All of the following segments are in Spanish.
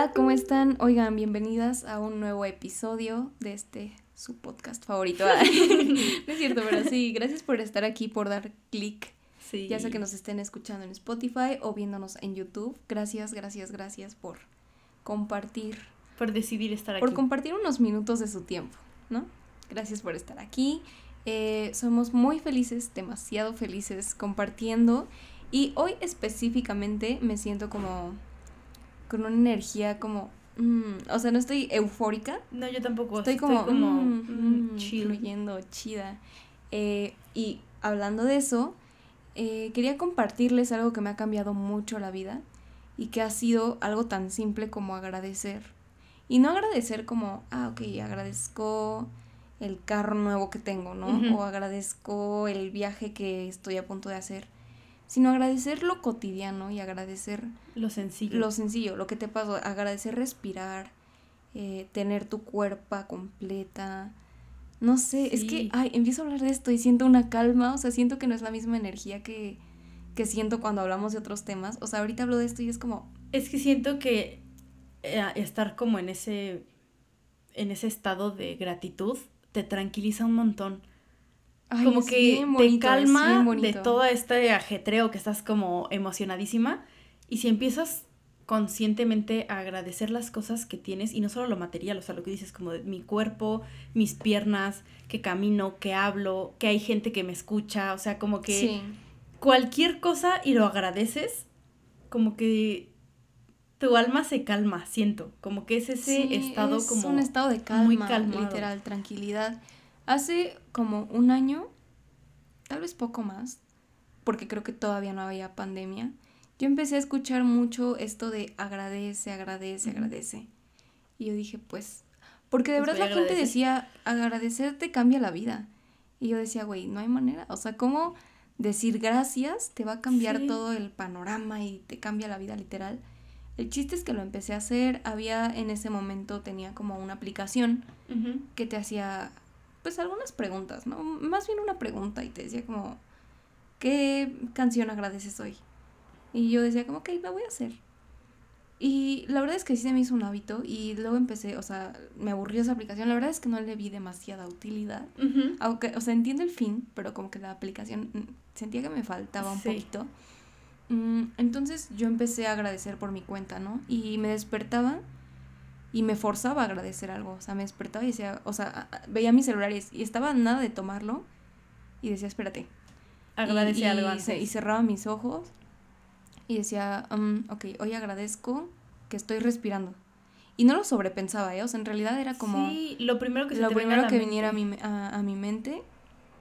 Hola, ¿cómo están? Oigan, bienvenidas a un nuevo episodio de este su podcast favorito. no es cierto, pero sí, gracias por estar aquí, por dar clic. Sí. Ya sea que nos estén escuchando en Spotify o viéndonos en YouTube. Gracias, gracias, gracias por compartir. Por decidir estar aquí. Por compartir unos minutos de su tiempo, ¿no? Gracias por estar aquí. Eh, somos muy felices, demasiado felices compartiendo. Y hoy específicamente me siento como con una energía como... Mm, o sea, no estoy eufórica. No, yo tampoco. Estoy como... como mm, mm, fluyendo, chida. Eh, y hablando de eso, eh, quería compartirles algo que me ha cambiado mucho la vida y que ha sido algo tan simple como agradecer. Y no agradecer como, ah, ok, agradezco el carro nuevo que tengo, ¿no? O agradezco el viaje que estoy a punto de hacer sino agradecer lo cotidiano y agradecer lo sencillo. Lo sencillo, lo que te pasó, agradecer respirar, eh, tener tu cuerpo completa. No sé, es que, ay, empiezo a hablar de esto y siento una calma, o sea, siento que no es la misma energía que, que siento cuando hablamos de otros temas. O sea, ahorita hablo de esto y es como... Es que siento que eh, estar como en ese, en ese estado de gratitud te tranquiliza un montón como que te calma de todo este ajetreo que estás como emocionadísima y si empiezas conscientemente a agradecer las cosas que tienes y no solo lo material, o sea, lo que dices como de mi cuerpo, mis piernas, que camino, que hablo, que hay gente que me escucha, o sea, como que cualquier cosa y lo agradeces, como que tu alma se calma, siento, como que es ese estado como un estado de calma, muy literal, tranquilidad. Hace como un año, tal vez poco más, porque creo que todavía no había pandemia, yo empecé a escuchar mucho esto de agradece, agradece, agradece. Y yo dije, pues, porque de pues verdad la gente decía, agradecer te cambia la vida. Y yo decía, güey, no hay manera. O sea, ¿cómo decir gracias te va a cambiar todo el panorama y te cambia la vida literal? El chiste es que lo empecé a hacer. Había en ese momento, tenía como una aplicación que te hacía pues algunas preguntas, ¿no? Más bien una pregunta y te decía como, ¿qué canción agradeces hoy? Y yo decía como, ok, la voy a hacer. Y la verdad es que sí se me hizo un hábito y luego empecé, o sea, me aburrió esa aplicación. La verdad es que no le vi demasiada utilidad. Aunque, o sea, entiendo el fin, pero como que la aplicación mm, sentía que me faltaba un poquito. Mm, entonces yo empecé a agradecer por mi cuenta, ¿no? Y me despertaba y me forzaba a agradecer algo. O sea, me despertaba y decía, o sea, veía mis celulares y estaba nada de tomarlo y decía, espérate. Agradece algo Y cerraba mis ojos y decía, um, ok, hoy agradezco que estoy respirando. Y no lo sobrepensaba, ¿eh? O sea, en realidad era como... Sí, lo primero que se Lo primero que viniera a mi, a, a mi mente,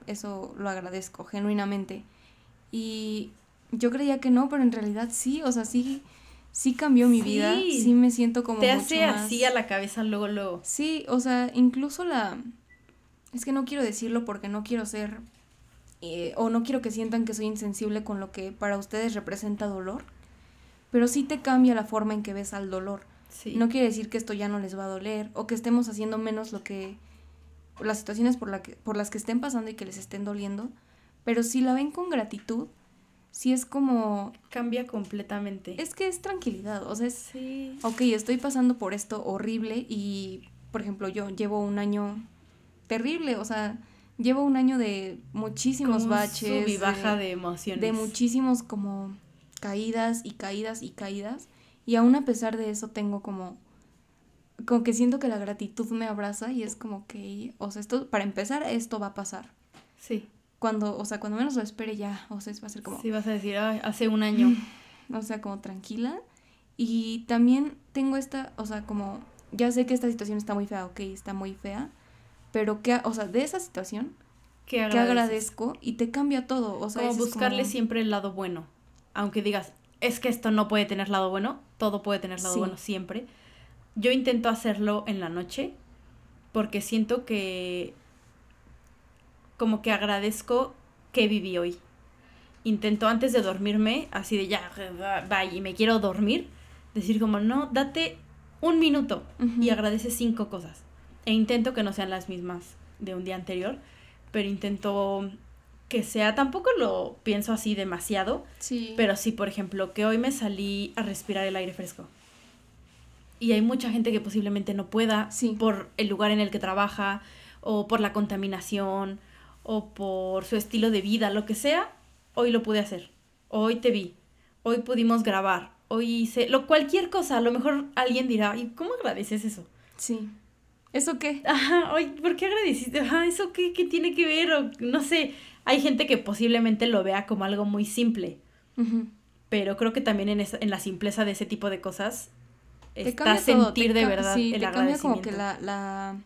eso lo agradezco genuinamente. Y yo creía que no, pero en realidad sí, o sea, sí sí cambió mi vida, sí me siento como... Te hace así a la cabeza luego, luego. Sí, o sea, incluso la... Es que no quiero decirlo porque no quiero ser... Eh, o no quiero que sientan que soy insensible con lo que para ustedes representa dolor, pero sí te cambia la forma en que ves al dolor. Sí. No quiere decir que esto ya no les va a doler o que estemos haciendo menos lo que las situaciones por, la que, por las que estén pasando y que les estén doliendo, pero si la ven con gratitud, sí es como... Cambia completamente. Es que es tranquilidad, o sea, es... Sí. Ok, estoy pasando por esto horrible y, por ejemplo, yo llevo un año terrible, o sea, llevo un año de muchísimos baches. Sub y baja de, emociones. De muchísimos como caídas y caídas y caídas. Y aún a pesar de eso tengo como... Como que siento que la gratitud me abraza y es como que, o sea, esto, para empezar, esto va a pasar. Sí cuando, o sea, cuando menos lo espere ya, o sea, va a ser como... Sí, vas a decir, hace un año. O sea, como tranquila. Y también tengo esta, o sea, como, ya sé que esta situación está muy fea, ok, está muy fea, pero que, o sea, de esa situación, que agradezco y te cambia todo, o sea, como buscarle siempre el lado bueno, aunque digas, es que esto no puede tener lado bueno, todo puede tener lado bueno siempre. Yo intento hacerlo en la noche porque siento que como que agradezco que viví hoy. Intento antes de dormirme, así de ya, bye, y me quiero dormir, decir como, no, date un minuto y agradece cinco cosas. E intento que no sean las mismas de un día anterior, pero intento que sea, tampoco lo pienso así demasiado, sí. pero sí, por ejemplo, que hoy me salí a respirar el aire fresco. y hay mucha gente que posiblemente no pueda por el lugar en el que trabaja o por la contaminación o por su estilo de vida, lo que sea, hoy lo pude hacer. Hoy te vi. Hoy pudimos grabar. Hoy hice lo cualquier cosa, a lo mejor alguien dirá, "¿Y cómo agradeces eso?" Sí. ¿Eso qué? Ajá, hoy, ¿por qué agradeciste? Ajá, ¿eso qué, qué tiene que ver? O, no sé, hay gente que posiblemente lo vea como algo muy simple. Pero creo que también en, en la simpleza de ese tipo de cosas está sentir de verdad sí, el te cambia como que la, la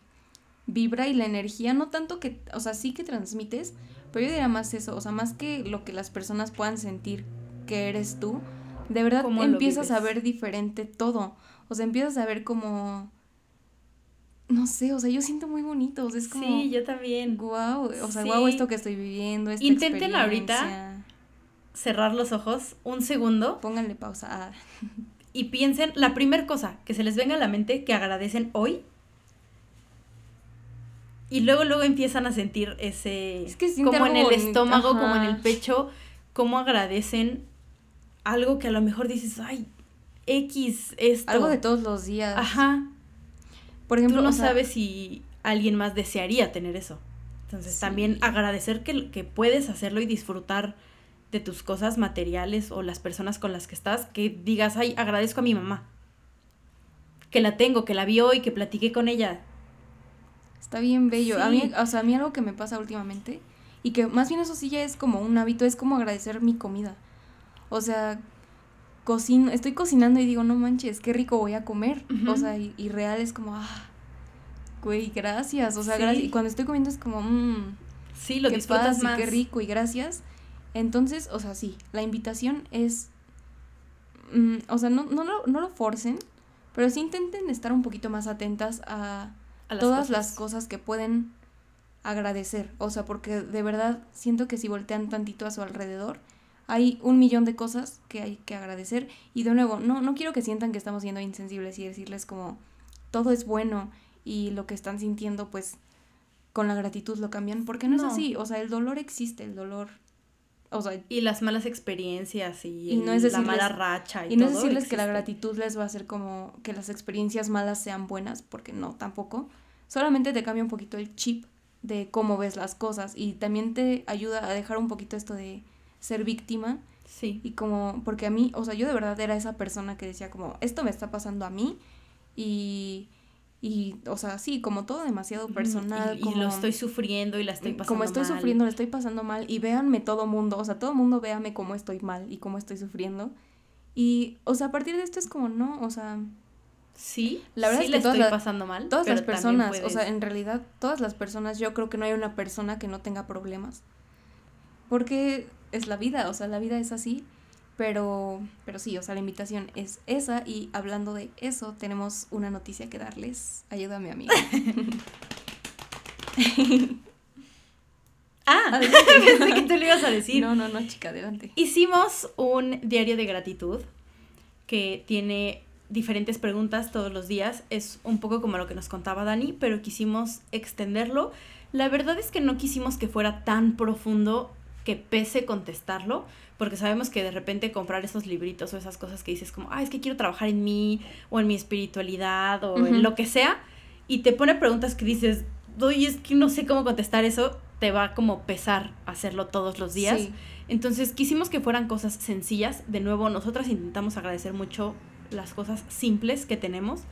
vibra y la energía, no tanto que, o sea, sí que transmites, pero yo diría más eso, o sea, más que lo que las personas puedan sentir que eres tú, de verdad empiezas a ver diferente todo, o sea, empiezas a ver como, no sé, o sea, yo siento muy bonito, o sea, es como... Sí, yo también. Wow, o sea, wow esto que estoy viviendo, esta Intenten ahorita cerrar los ojos un segundo. Pónganle pausa. Ah. y piensen la primera cosa que se les venga a la mente que agradecen hoy. Y luego, luego empiezan a sentir ese. Es que como en el estómago, como en el pecho, cómo agradecen algo que a lo mejor dices, ay, X, esto. Algo de todos los días. Ajá. Por ejemplo, Tú no sabes si alguien más desearía tener eso. Entonces, también agradecer que, que puedes hacerlo y disfrutar de tus cosas materiales o las personas con las que estás, que digas, ay, agradezco a mi mamá. Que la tengo, que la vi hoy, que platiqué con ella. Está bien bello. A mí, o sea, a mí algo que me pasa últimamente, y que más bien eso sí ya es como un hábito, es como agradecer mi comida. O sea, cocino, estoy cocinando y digo, no manches, qué rico voy a comer. O sea, y, real es como, ah, güey, gracias. O sea, gracias. Y cuando estoy comiendo es como, mmm. Sí, lo disfrutas más. Qué rico y gracias. Entonces, o sea, sí, la invitación es, mm, o sea, no, no, lo, no lo forcen, pero sí intenten estar un poquito más atentas a, todas las cosas que pueden agradecer. O sea, porque de verdad siento que si voltean tantito a su alrededor, hay un millón de cosas que hay que agradecer. Y de nuevo, no, no quiero que sientan que estamos siendo insensibles y decirles como todo es bueno y lo que están sintiendo, pues con la gratitud lo cambian, porque no, es así. O sea, el dolor existe, el dolor y las malas experiencias y, no es la mala racha y, no es decirles que la gratitud les va a hacer como que las experiencias malas sean buenas, porque no, tampoco. Solamente te cambia un poquito el chip de cómo ves las cosas y también te ayuda a dejar un poquito esto de ser víctima. Sí. Y como, porque a mí, o sea, yo de verdad era esa persona que decía como, esto me está pasando a mí y y, o sea, sí, como todo demasiado personal. Y, lo estoy sufriendo y la estoy pasando Como estoy sufriendo, la estoy pasando mal. Y véanme todo mundo, o sea, todo mundo véame cómo estoy mal y cómo estoy sufriendo. Y, o sea, a partir de esto es como, no, o sea... Sí, la verdad es que estoy pasando mal. Todas las personas, o sea, en realidad, todas las personas, yo creo que no hay una persona que no tenga problemas. Porque es la vida, o sea, la vida es así. Pero, pero sí, o sea, la invitación es esa y hablando de eso, tenemos una noticia que darles. Ayúdame, amiga. ah, pensé que tú le ibas a decir. No, no, no, chica, adelante. Hicimos un diario de gratitud que tiene diferentes preguntas todos los días. Es un poco como lo que nos contaba Dani, pero quisimos extenderlo. La verdad es que no quisimos que fuera tan profundo que pese contestarlo porque sabemos que de repente comprar esos libritos o esas cosas que dices como, ah, es que quiero trabajar en mí o en mi espiritualidad o en lo que sea, y te pone preguntas que dices, oye, es que no sé cómo contestar eso, te va como pesar hacerlo todos los días. Entonces quisimos que fueran cosas sencillas. De nuevo, nosotras intentamos agradecer mucho las cosas simples que tenemos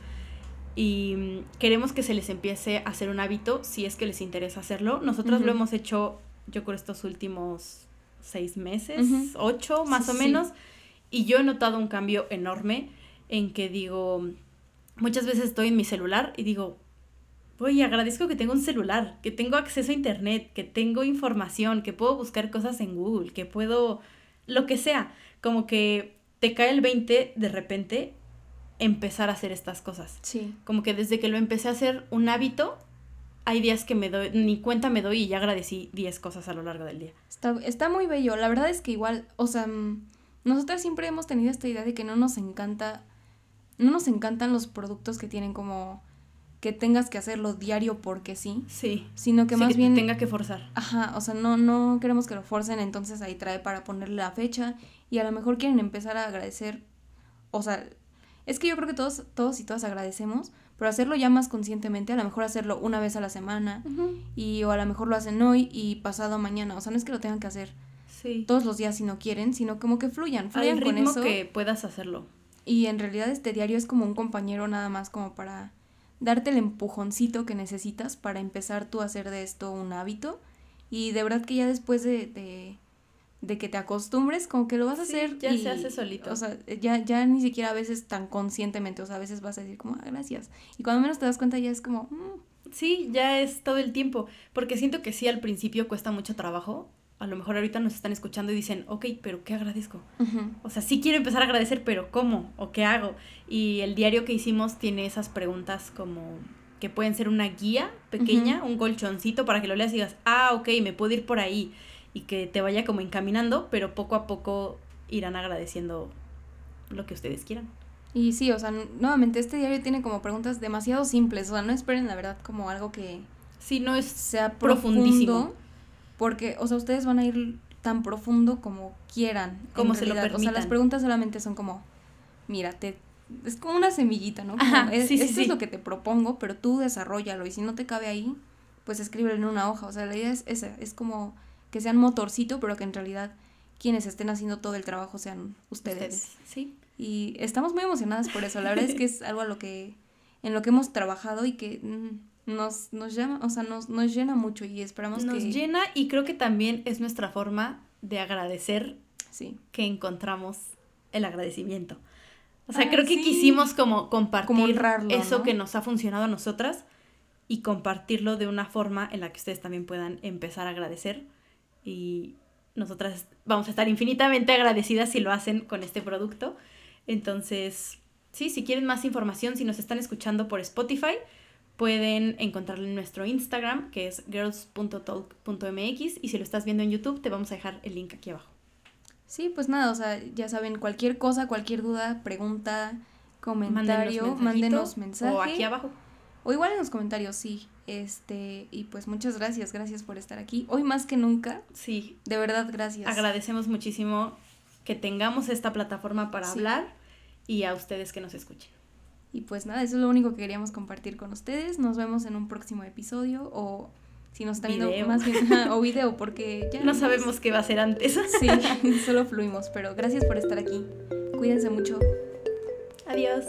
y mm, queremos que se les empiece a hacer un hábito si es que les interesa hacerlo. Nosotros lo hemos hecho, yo creo, estos últimos seis meses, ocho más o menos, y yo he notado un cambio enorme en que digo, muchas veces estoy en mi celular y digo, oye, agradezco que tengo un celular, que tengo acceso a internet, que tengo información, que puedo buscar cosas en Google, que puedo, lo que sea, como que te cae el 20 de repente empezar a hacer estas cosas. Sí. Como que desde que lo empecé a hacer un hábito, hay días que me doy, ni cuenta me doy y ya agradecí 10 cosas a lo largo del día. Está, está muy bello. La verdad es que igual, o sea, mm, nosotras siempre hemos tenido esta idea de que no nos encanta, no nos encantan los productos que tienen como que tengas que hacerlo diario porque sí. Sí. Sino que más bien... tenga que forzar. Ajá, o sea, no, no queremos que lo forcen, entonces ahí trae para ponerle la fecha y a lo mejor quieren empezar a agradecer, o sea, Es que yo creo que todos, todos y todas agradecemos, pero hacerlo ya más conscientemente, a lo mejor hacerlo una vez a la semana, y o a lo mejor lo hacen hoy y pasado mañana. O sea, no es que lo tengan que hacer todos los días si no quieren, sino como que fluyan, fluyan Al ritmo que puedas hacerlo. Y en realidad este diario es como un compañero nada más como para darte el empujoncito que necesitas para empezar tú a hacer de esto un hábito. Y de verdad que ya después de, de, que te acostumbres, como que lo vas a hacer. Ya se hace solito. O sea, ya, ya ni siquiera a veces tan conscientemente, o sea, a veces vas a decir como, ah, gracias. Y cuando menos te das cuenta ya es como... Mm". Sí, ya es todo el tiempo, porque siento que sí al principio cuesta mucho trabajo, a lo mejor ahorita nos están escuchando y dicen, ok, pero ¿qué agradezco? O sea, sí quiero empezar a agradecer, pero ¿cómo? ¿O qué hago? Y el diario que hicimos tiene esas preguntas como que pueden ser una guía pequeña, un colchoncito para que lo leas y digas, ah, ok, me puedo ir por ahí y que te vaya como encaminando, pero poco a poco irán agradeciendo lo que ustedes quieran. Y sí, o sea, nuevamente este diario tiene como preguntas demasiado simples, o sea, no esperen la verdad como algo que... Sí, no es sea profundísimo porque, o sea, ustedes van a ir tan profundo como quieran. Como se lo permitan. O sea, las preguntas solamente son como, mira, te, es como una semillita, ¿no? es, esto es lo que te propongo, pero tú desarrollalo y si no te cabe ahí, pues escríbelo en una hoja. O sea, la idea es esa, es como que sean motorcito, pero que en realidad quienes estén haciendo todo el trabajo sean ustedes. Sí. Y estamos muy emocionadas por eso. La verdad es que es algo a lo que, en lo que hemos trabajado y que... Mm, nos, nos llama, o sea, nos, nos llena mucho y esperamos nos que... Nos llena y creo que también es nuestra forma de agradecer sí. que encontramos el agradecimiento. O sea, creo que quisimos como compartir eso que nos ha funcionado a nosotras y compartirlo de una forma en la que ustedes también puedan empezar a agradecer y nosotras vamos a estar infinitamente agradecidas si lo hacen con este producto. Entonces, sí, si quieren más información, si nos están escuchando por Spotify, pueden encontrarlo en nuestro Instagram, que es girls.talk.mx, y si lo estás viendo en YouTube, te vamos a dejar el link aquí abajo. Sí, pues nada, o sea, ya saben, cualquier cosa, cualquier duda, pregunta, comentario, mándenos mensaje. O aquí abajo. O igual en los comentarios, sí. Este, y pues muchas gracias, gracias por estar aquí. Hoy más que nunca. Sí. De verdad, gracias. Agradecemos muchísimo que tengamos esta plataforma para hablar y a ustedes que nos escuchen. Y pues nada, eso es lo único que queríamos compartir con ustedes. Nos vemos en un próximo episodio o si nos están viendo más bien o video porque ya no sabemos qué va a ser antes. Sí, solo fluimos, pero gracias por estar aquí. Cuídense mucho. Adiós.